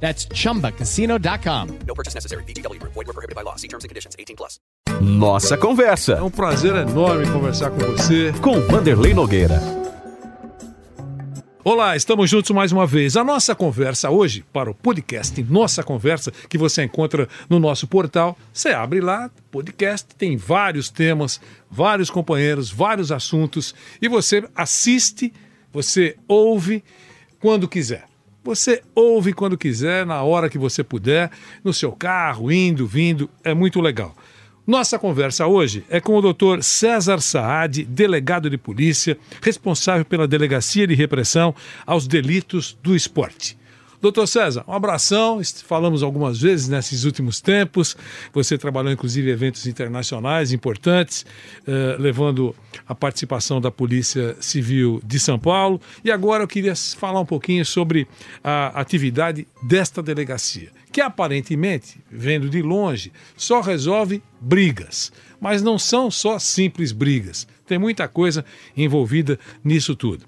That's chumbacasino.com. No purchase necessary. VGW Group. Void were prohibited by law. See terms and conditions. 18 plus. Nossa É Conversa, um prazer enorme conversar com você. com Vanderlei Nogueira. Olá, estamos juntos mais uma vez. A nossa conversa hoje, para o podcast Nossa Conversa, que você encontra no nosso portal, você abre lá, podcast, tem vários temas, vários companheiros, vários assuntos, e você assiste, você ouve quando quiser. Você ouve quando quiser, na hora que você puder, no seu carro, indo, vindo, é muito legal. Nossa conversa hoje é com o Dr. César Saad, delegado de polícia, responsável pela Delegacia de Repressão aos Delitos do Esporte. Doutor César, um abração. Falamos algumas vezes nesses últimos tempos. Você trabalhou, inclusive, eventos internacionais importantes, eh, levando a participação da Polícia Civil de São Paulo. E agora eu queria falar um pouquinho sobre a atividade desta delegacia, que aparentemente, vendo de longe, só resolve brigas. Mas não são só simples brigas. Tem muita coisa envolvida nisso tudo.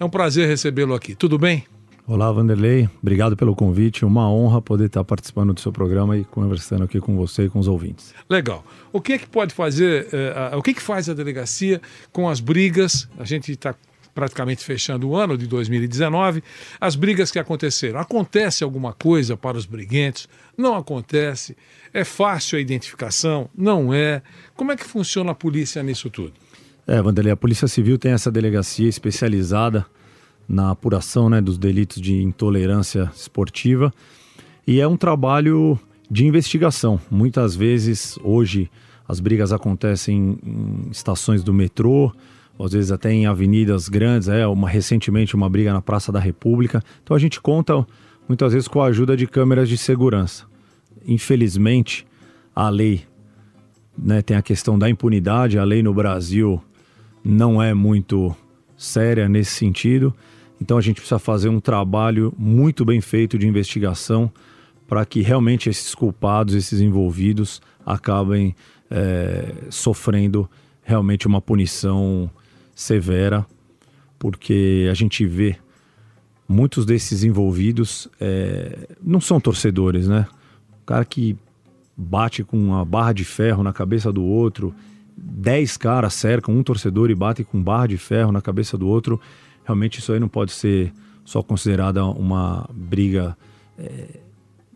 É um prazer recebê-lo aqui. Tudo bem? Olá, Vanderlei. Obrigado pelo convite. Uma honra poder estar participando do seu programa e conversando aqui com você e com os ouvintes. Legal. O que é que pode fazer, eh, a- o que, que faz a delegacia com as brigas? A gente está praticamente fechando o ano de 2019. As brigas que aconteceram. Acontece alguma coisa para os briguentos? Não acontece? É fácil a identificação? Não é? Como é que funciona a polícia nisso tudo? É, Vanderlei, a Polícia Civil tem essa delegacia especializada na apuração né, dos delitos de intolerância esportiva e é um trabalho de investigação. Muitas vezes, hoje, as brigas acontecem em estações do metrô, às vezes até em avenidas grandes, é uma recentemente uma briga na Praça da República. Então a gente conta muitas vezes com a ajuda de câmeras de segurança. Infelizmente, a lei né, tem a questão da impunidade, a lei no Brasil não é muito séria nesse sentido. Então a gente precisa fazer um trabalho muito bem feito de investigação para que realmente esses culpados, esses envolvidos, acabem eh, sofrendo realmente uma punição severa, porque a gente vê muitos desses envolvidos eh, não são torcedores, né? O cara que bate com uma barra de ferro na cabeça do outro, dez caras cercam um torcedor e batem com barra de ferro na cabeça do outro, realmente isso aí não pode ser só considerada uma briga eh,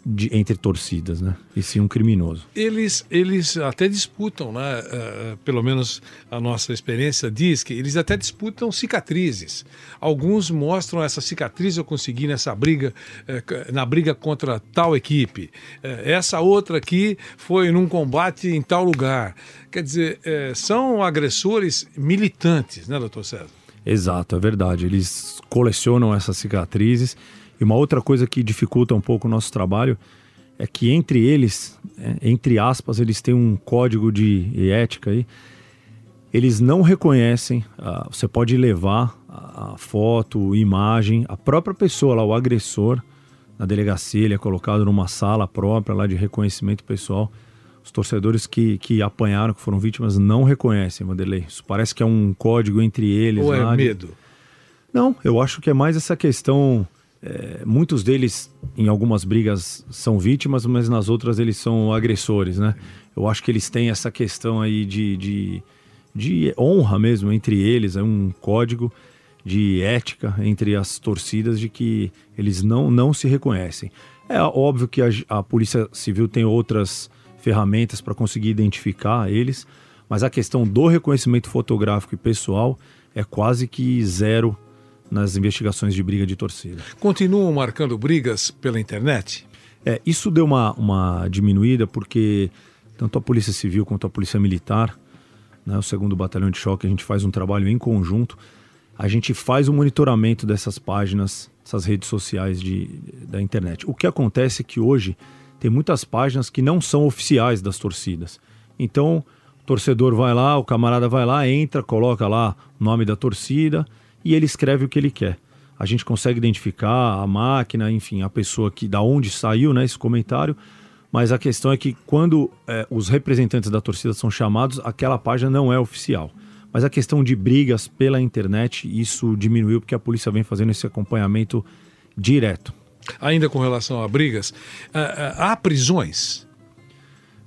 de- entre torcidas, né? E sim um criminoso. Eles, eles até disputam, né? eh, pelo menos a nossa experiência diz que eles até disputam cicatrizes. Alguns mostram essa cicatriz eu consegui nessa briga, c- na briga contra tal equipe. Eh, essa outra aqui foi num combate em tal lugar. Quer dizer, são agressores militantes, né, doutor César? Exato, é verdade. Eles colecionam essas cicatrizes. E uma outra coisa que dificulta um pouco o nosso trabalho é que entre eles, é, entre aspas, eles têm um código de ética aí. Eles não reconhecem, ah, você pode levar a, a foto, imagem, a própria pessoa lá, o agressor, na delegacia, ele é colocado numa sala própria lá de reconhecimento pessoal. Os torcedores que, que apanharam, que foram vítimas, não reconhecem, Vanderlei. Isso parece que é um código entre eles. Ou é de- medo? não, eu acho que é mais essa questão. é, muitos deles, em algumas brigas, são vítimas, mas nas outras eles são agressores, né? Eu acho que eles têm essa questão aí de, de, de honra mesmo entre eles, é um código de ética entre as torcidas de que eles não, não se reconhecem. É óbvio que a, a Polícia Civil tem outras ferramentas para conseguir identificar eles, mas a questão do reconhecimento fotográfico e pessoal é quase que zero nas investigações de briga de torcida. Continuam marcando brigas pela internet? É, isso deu uma, uma diminuída porque tanto a Polícia Civil quanto a Polícia Militar, né, o segundo Batalhão de Choque, a gente faz um trabalho em conjunto. A gente faz o monitoramento dessas páginas, essas redes sociais de, da internet. O que acontece é que hoje tem muitas páginas que não são oficiais das torcidas. Então, o torcedor vai lá, o camarada vai lá, entra, coloca lá o nome da torcida e ele escreve o que ele quer. A gente consegue identificar a máquina, enfim, a pessoa que da onde saiu, né, esse comentário. Mas a questão é que quando é, os representantes da torcida são chamados, aquela página não é oficial. Mas a questão de brigas pela internet, isso diminuiu porque a polícia vem fazendo esse acompanhamento direto. Ainda com relação a brigas, ah, ah, há prisões?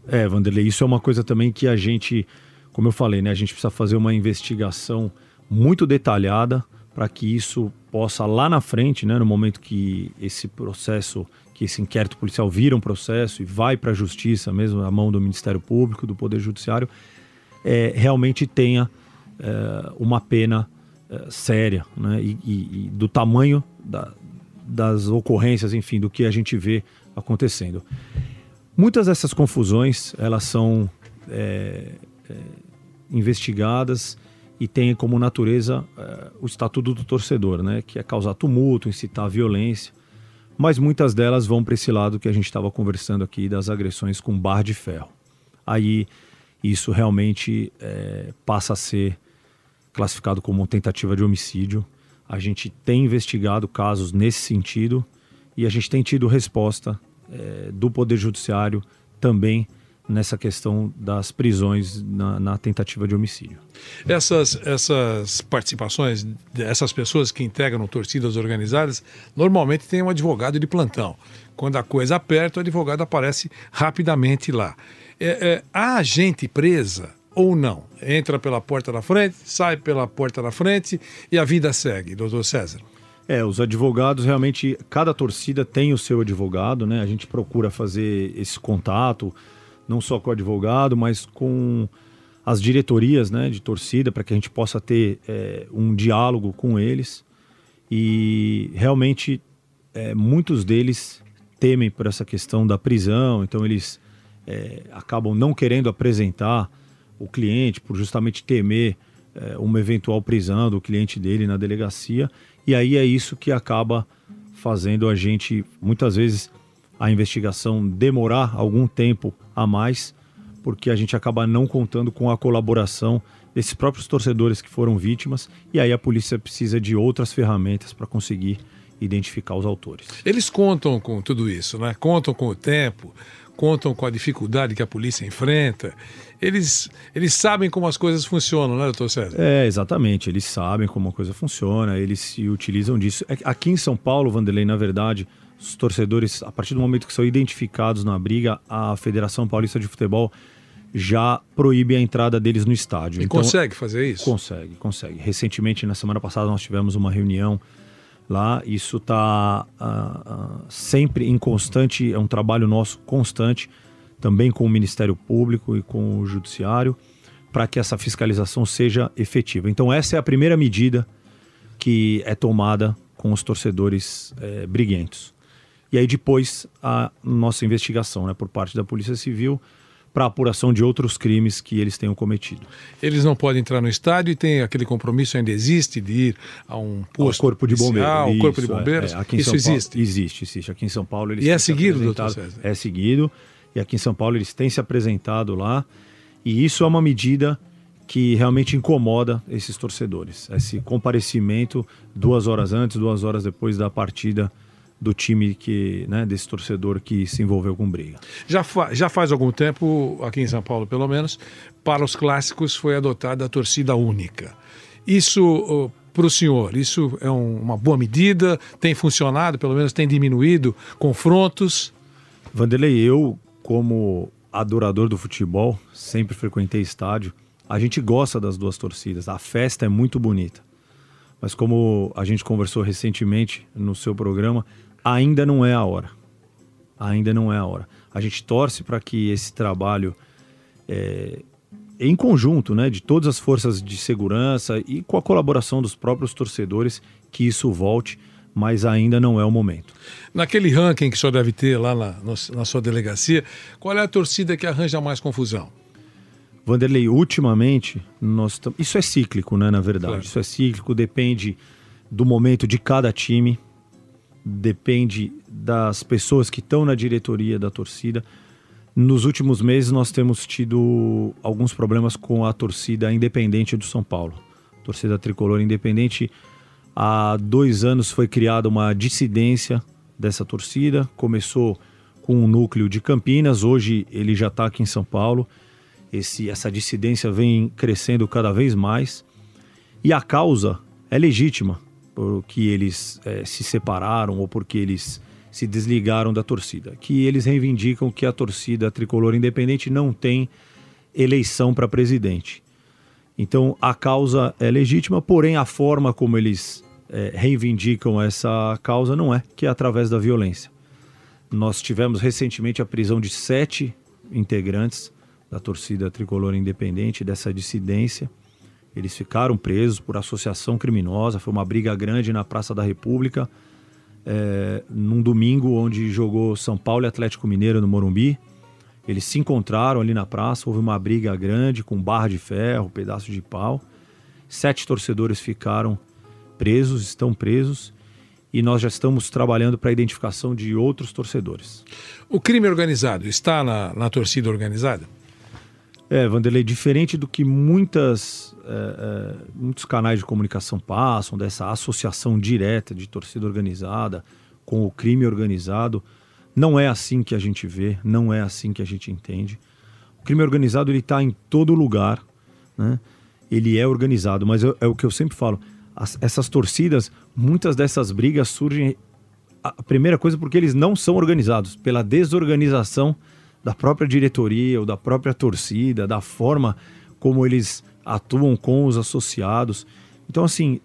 É, Vanderlei, isso é uma coisa também que a gente, como eu falei, né, a gente precisa fazer uma investigação muito detalhada para que isso possa lá na frente, né, no momento que esse processo, que esse inquérito policial vira um processo e vai para a justiça mesmo, na mão do Ministério Público, do Poder Judiciário, é, realmente tenha é, uma pena é, séria, né, e, e, e do tamanho da, das ocorrências, enfim, do que a gente vê acontecendo. Muitas dessas confusões elas são é, é, investigadas e têm como natureza é, o estatuto do torcedor, né, que é causar tumulto, incitar violência, mas muitas delas vão para esse lado que a gente estava conversando aqui das agressões com bar de ferro. Aí isso realmente é, passa a ser classificado como tentativa de homicídio. A gente tem investigado casos nesse sentido e a gente tem tido resposta é, do Poder Judiciário também nessa questão das prisões na, na, tentativa de homicídio. Essas, essas participações, essas pessoas que integram torcidas organizadas, normalmente tem um advogado de plantão. Quando a coisa aperta, o advogado aparece rapidamente lá. É, é, há gente presa ou não? Entra pela porta da frente, sai pela porta da frente e a vida segue, doutor César. É, os advogados realmente, cada torcida tem o seu advogado, né? A gente procura fazer esse contato, não só com o advogado, mas com as diretorias né, de torcida, para que a gente possa ter é, um diálogo com eles. E realmente é, muitos deles temem por essa questão da prisão, então eles é, acabam não querendo apresentar o cliente por justamente temer é, uma eventual prisão do cliente dele na delegacia. E aí é isso que acaba fazendo a gente, muitas vezes, a investigação demorar algum tempo a mais, porque a gente acaba não contando com a colaboração desses próprios torcedores que foram vítimas, e aí a polícia precisa de outras ferramentas para conseguir identificar os autores. Eles contam com tudo isso, né? Contam com o tempo, contam com a dificuldade que a polícia enfrenta. Eles, eles sabem como as coisas funcionam, né, doutor César? É, exatamente. Eles sabem como a coisa funciona, eles se utilizam disso. É aqui em São Paulo, Vanderlei, na verdade, os torcedores, a partir do momento que são identificados na briga, a Federação Paulista de Futebol já proíbe a entrada deles no estádio. E então, consegue fazer isso? Consegue, consegue. Recentemente, na semana passada, nós tivemos uma reunião lá. Isso está uh, uh, sempre em constante, é um trabalho nosso constante, também com o Ministério Público e com o Judiciário, para que essa fiscalização seja efetiva. Então, essa é a primeira medida que é tomada com os torcedores é, briguentos. E aí, depois, a nossa investigação né, por parte da Polícia Civil para apuração de outros crimes que eles tenham cometido. Eles não podem entrar no estádio e tem aquele compromisso ainda existe de ir a um posto ao corpo de bombeiros, ao corpo de bombeiros. É, é, Isso Paulo, existe? Existe, existe. Aqui em São Paulo eles e é seguido, doutor César? É seguido e aqui em São Paulo eles têm se apresentado lá e isso é uma medida que realmente incomoda esses torcedores. Esse comparecimento duas horas antes, duas horas depois da partida do time que, né, desse torcedor que se envolveu com briga. Já, fa já faz algum tempo, aqui em São Paulo pelo menos, para os clássicos foi adotada a torcida única. Isso, para o senhor, isso é um, uma boa medida? Tem funcionado, pelo menos tem diminuído confrontos? Vanderlei, eu, como adorador do futebol, sempre frequentei estádio. A gente gosta das duas torcidas, a festa é muito bonita. Mas como a gente conversou recentemente no seu programa, ainda não é a hora. Ainda não é a hora. A gente torce para que esse trabalho, é, em conjunto, né, de todas as forças de segurança e com a colaboração dos próprios torcedores, que isso volte, mas ainda não é o momento. Naquele ranking que o senhor deve ter lá na, na sua delegacia, qual é a torcida que arranja mais confusão? Vanderlei, ultimamente, nós isso é cíclico, né, na verdade. Claro. Isso é cíclico, depende do momento de cada time depende das pessoas que estão na diretoria da torcida. Nos últimos meses, nós temos tido alguns problemas com a torcida independente do São Paulo. torcida tricolor independente, há dois anos foi criada uma dissidência dessa torcida. Começou com um núcleo de Campinas, hoje ele já está aqui em São Paulo. Esse, essa dissidência vem crescendo cada vez mais. E a causa é legítima, porque eles é, se separaram ou porque eles se desligaram da torcida, que eles reivindicam que a torcida tricolor independente não tem eleição para presidente. Então a causa é legítima, porém a forma como eles é, reivindicam essa causa não é, que é através da violência. Nós tivemos recentemente a prisão de sete integrantes da torcida tricolor independente, dessa dissidência. Eles ficaram presos por associação criminosa, foi uma briga grande na Praça da República é, num domingo onde jogou São Paulo e Atlético Mineiro no Morumbi. Eles se encontraram ali na praça, houve uma briga grande com barra de ferro, pedaço de pau. Sete torcedores ficaram presos, estão presos, e nós já estamos trabalhando para a identificação de outros torcedores. O crime organizado está na, na torcida organizada? É, Vanderlei, diferente do que muitas, é, é, muitos canais de comunicação passam, dessa associação direta de torcida organizada com o crime organizado, não é assim que a gente vê, não é assim que a gente entende. O crime organizado ele está em todo lugar, né? ele é organizado, mas é, o que eu sempre falo, as, essas torcidas, muitas dessas brigas surgem, a primeira coisa porque eles não são organizados, pela desorganização da própria diretoria ou da própria torcida, da forma como eles atuam com os associados. Então, assim,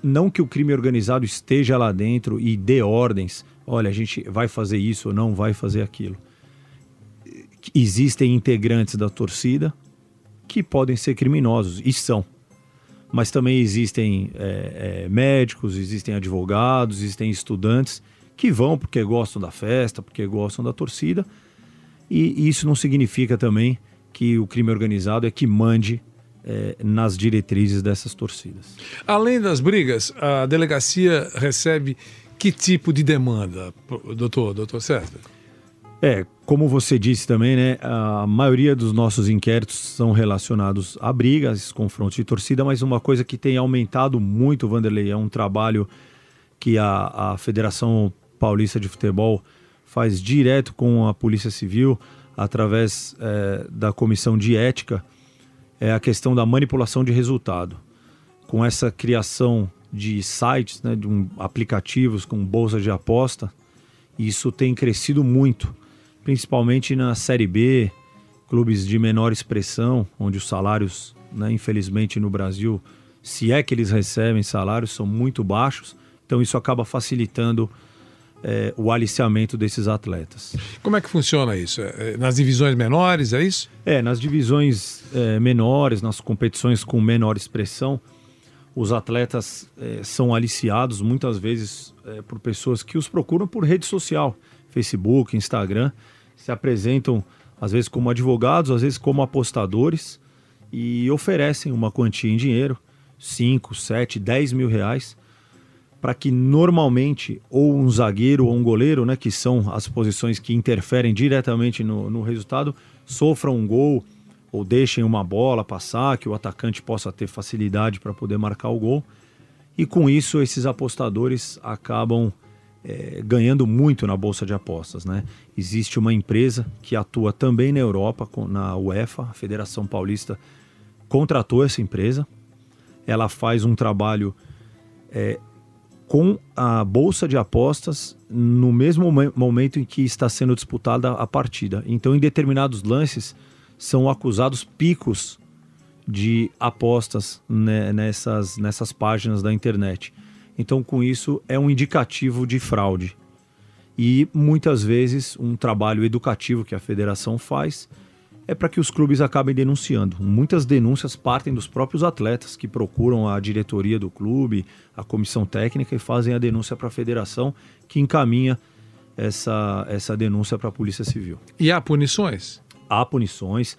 não que o crime organizado esteja lá dentro e dê ordens, olha, a gente vai fazer isso ou não vai fazer aquilo. Existem integrantes da torcida que podem ser criminosos, e são. Mas também existem é, é, médicos, existem advogados, existem estudantes que vão porque gostam da festa, porque gostam da torcida, e isso não significa também que o crime organizado é que mande é, nas diretrizes dessas torcidas. Além das brigas, a delegacia recebe que tipo de demanda, doutor, doutor César? É, como você disse também, né, a maioria dos nossos inquéritos são relacionados a brigas, confrontos de torcida, mas uma coisa que tem aumentado muito, Vanderlei, é um trabalho que a, a Federação Paulista de Futebol faz direto com a Polícia Civil, através é, da Comissão de Ética, é a questão da manipulação de resultado. Com essa criação de sites, né, de um, aplicativos com bolsa de aposta, isso tem crescido muito, principalmente na Série B, clubes de menor expressão, onde os salários, né, infelizmente no Brasil, se é que eles recebem salários, são muito baixos, então isso acaba facilitando é, o aliciamento desses atletas. Como é que funciona isso? É, é, nas divisões menores, é isso? É, nas divisões é, menores, nas competições com menor expressão, os atletas é, são aliciados muitas vezes é, por pessoas que os procuram por rede social, Facebook, Instagram, se apresentam às vezes como advogados, às vezes como apostadores e oferecem uma quantia em dinheiro, 5, 7, 10 mil reais, para que normalmente ou um zagueiro ou um goleiro, né, que são as posições que interferem diretamente no, no resultado, sofram um gol ou deixem uma bola passar, que o atacante possa ter facilidade para poder marcar o gol. E com isso, esses apostadores acabam é, ganhando muito na bolsa de apostas. Né? Existe uma empresa que atua também na Europa, na UEFA, a Federação Paulista contratou essa empresa. Ela faz um trabalho é, com a bolsa de apostas no mesmo momento em que está sendo disputada a partida. Então, em determinados lances, são acusados picos de apostas né, nessas, nessas páginas da internet. Então, com isso, é um indicativo de fraude. E muitas vezes, um trabalho educativo que a federação faz é para que os clubes acabem denunciando. Muitas denúncias partem dos próprios atletas que procuram a diretoria do clube, a comissão técnica e fazem a denúncia para a federação, que encaminha essa, essa denúncia para a Polícia Civil. E há punições? Há punições.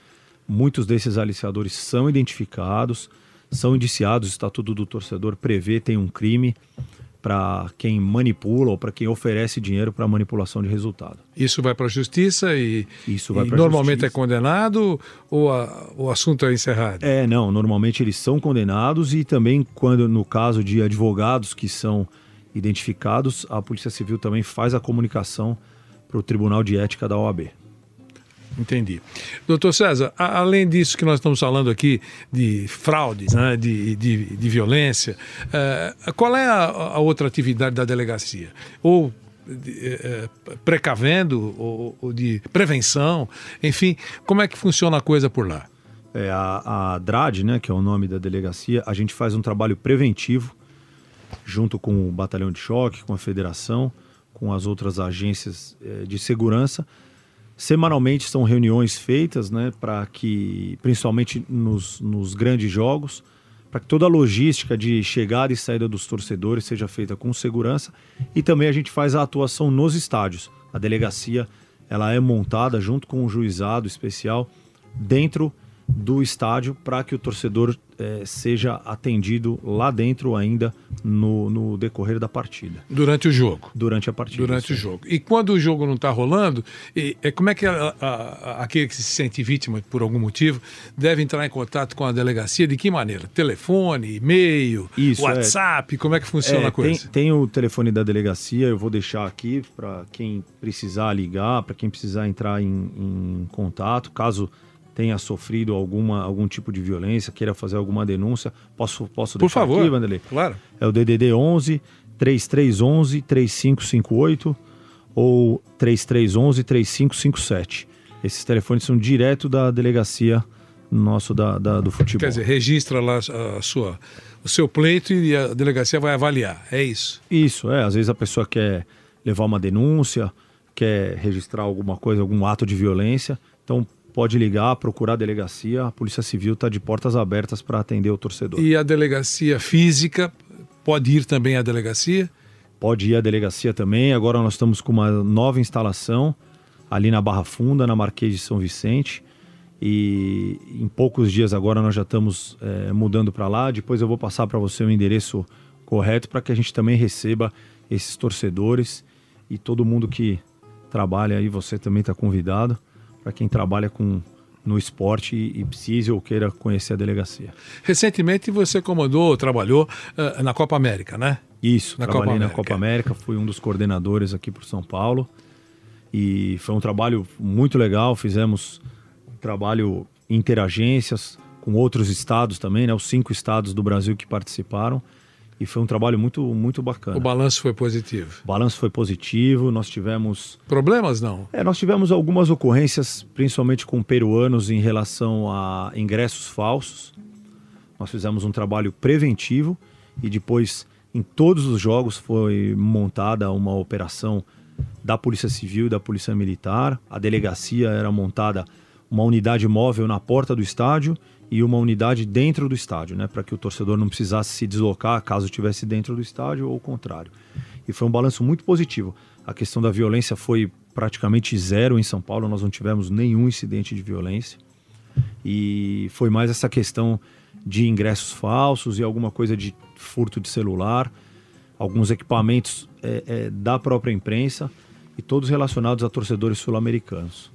Muitos desses aliciadores são identificados, são indiciados. O Estatuto do Torcedor prevê, tem um crime para quem manipula ou para quem oferece dinheiro para manipulação de resultado. Isso vai para a justiça e, Isso vai e normalmente justiça. é condenado ou a- o assunto é encerrado? É, não, normalmente eles são condenados e também quando no caso de advogados que são identificados, a Polícia Civil também faz a comunicação para o Tribunal de Ética da OAB. Entendi. Doutor César, a- além disso que nós estamos falando aqui de fraudes, né, de, de, de violência, eh, qual é a, a outra atividade da delegacia? Ou de, eh, eh, precavendo, ou, ou de prevenção, enfim, como é que funciona a coisa por lá? É, a, a DRAD, né, que é o nome da delegacia, a gente faz um trabalho preventivo junto com o Batalhão de Choque, com a Federação, com as outras agências eh, de segurança. Semanalmente são reuniões feitas, né, para que, principalmente nos, nos grandes jogos, para que toda a logística de chegada e saída dos torcedores seja feita com segurança e também a gente faz a atuação nos estádios. A delegacia ela é montada junto com um juizado especial dentro do estádio para que o torcedor eh, seja atendido lá dentro ainda no, no decorrer da partida, Durante o jogo. durante a partida. Durante o jogo. E quando o jogo não está rolando, e, é, como é que a- a- aquele que se sente vítima por algum motivo deve entrar em contato com a delegacia? De que maneira? Telefone, e-mail, Isso, é. WhatsApp? Como é que funciona É, a coisa? Tem, tem o telefone da delegacia, eu vou deixar aqui para quem precisar ligar, para quem precisar entrar em, em contato, caso tenha sofrido alguma, algum tipo de violência, queira fazer alguma denúncia, posso, posso Por deixar favor. aqui, Vanderlei? Claro. É o DDD 11 3311 3558 ou 3311 3557. Esses telefones são direto da delegacia nosso da, da- do futebol. Quer dizer, registra lá a sua, o seu pleito e a delegacia vai avaliar. É isso. Isso, é. Às vezes a pessoa quer levar uma denúncia, quer registrar alguma coisa, algum ato de violência. Então pode ligar, procurar a delegacia. A Polícia Civil está de portas abertas para atender o torcedor. E a delegacia física pode ir também à delegacia? Pode ir à delegacia também. Agora nós estamos com uma nova instalação ali na Barra Funda, na Marquês de São Vicente. E em poucos dias agora nós já estamos eh, mudando para lá. Depois eu vou passar para você o endereço correto para que a gente também receba esses torcedores e todo mundo que trabalha aí. Você também está convidado para quem trabalha com no esporte e, e precise ou queira conhecer a delegacia. Recentemente você comandou, trabalhou eh, na Copa América, né? Isso, Na trabalhei Copa na. Copa América, fui um dos coordenadores aqui para São Paulo e foi um trabalho muito legal. Fizemos um trabalho interagências com outros estados também, né? Os cinco estados do Brasil que participaram e foi um trabalho muito muito bacana. O balanço foi positivo. O balanço foi positivo. Nós tivemos Problemas não? é, nós tivemos algumas ocorrências, principalmente com peruanos, em relação a ingressos falsos. Nós fizemos um trabalho preventivo e depois, em todos os jogos, foi montada uma operação da Polícia Civil e da Polícia Militar. A delegacia era montada uma unidade móvel na porta do estádio e uma unidade dentro do estádio, né, para que o torcedor não precisasse se deslocar caso estivesse dentro do estádio ou o contrário. E foi um balanço muito positivo. A questão da violência foi praticamente zero em São Paulo, nós não tivemos nenhum incidente de violência. E foi mais essa questão de ingressos falsos e alguma coisa de furto de celular, alguns equipamentos é, é, da própria imprensa e todos relacionados a torcedores sul-americanos.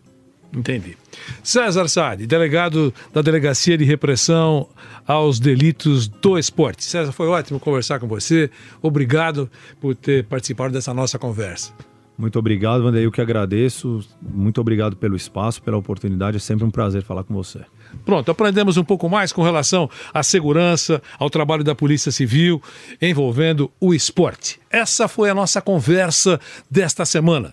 Entendi. César Sade, delegado da Delegacia de Repressão aos Delitos do Esporte. César, foi ótimo conversar com você. Obrigado por ter participado dessa nossa conversa. Muito obrigado, Vanderlei. Eu que agradeço. Muito obrigado pelo espaço, pela oportunidade. É sempre um prazer falar com você. Pronto, aprendemos um pouco mais com relação à segurança, ao trabalho da Polícia Civil envolvendo o esporte. Essa foi a nossa conversa desta semana.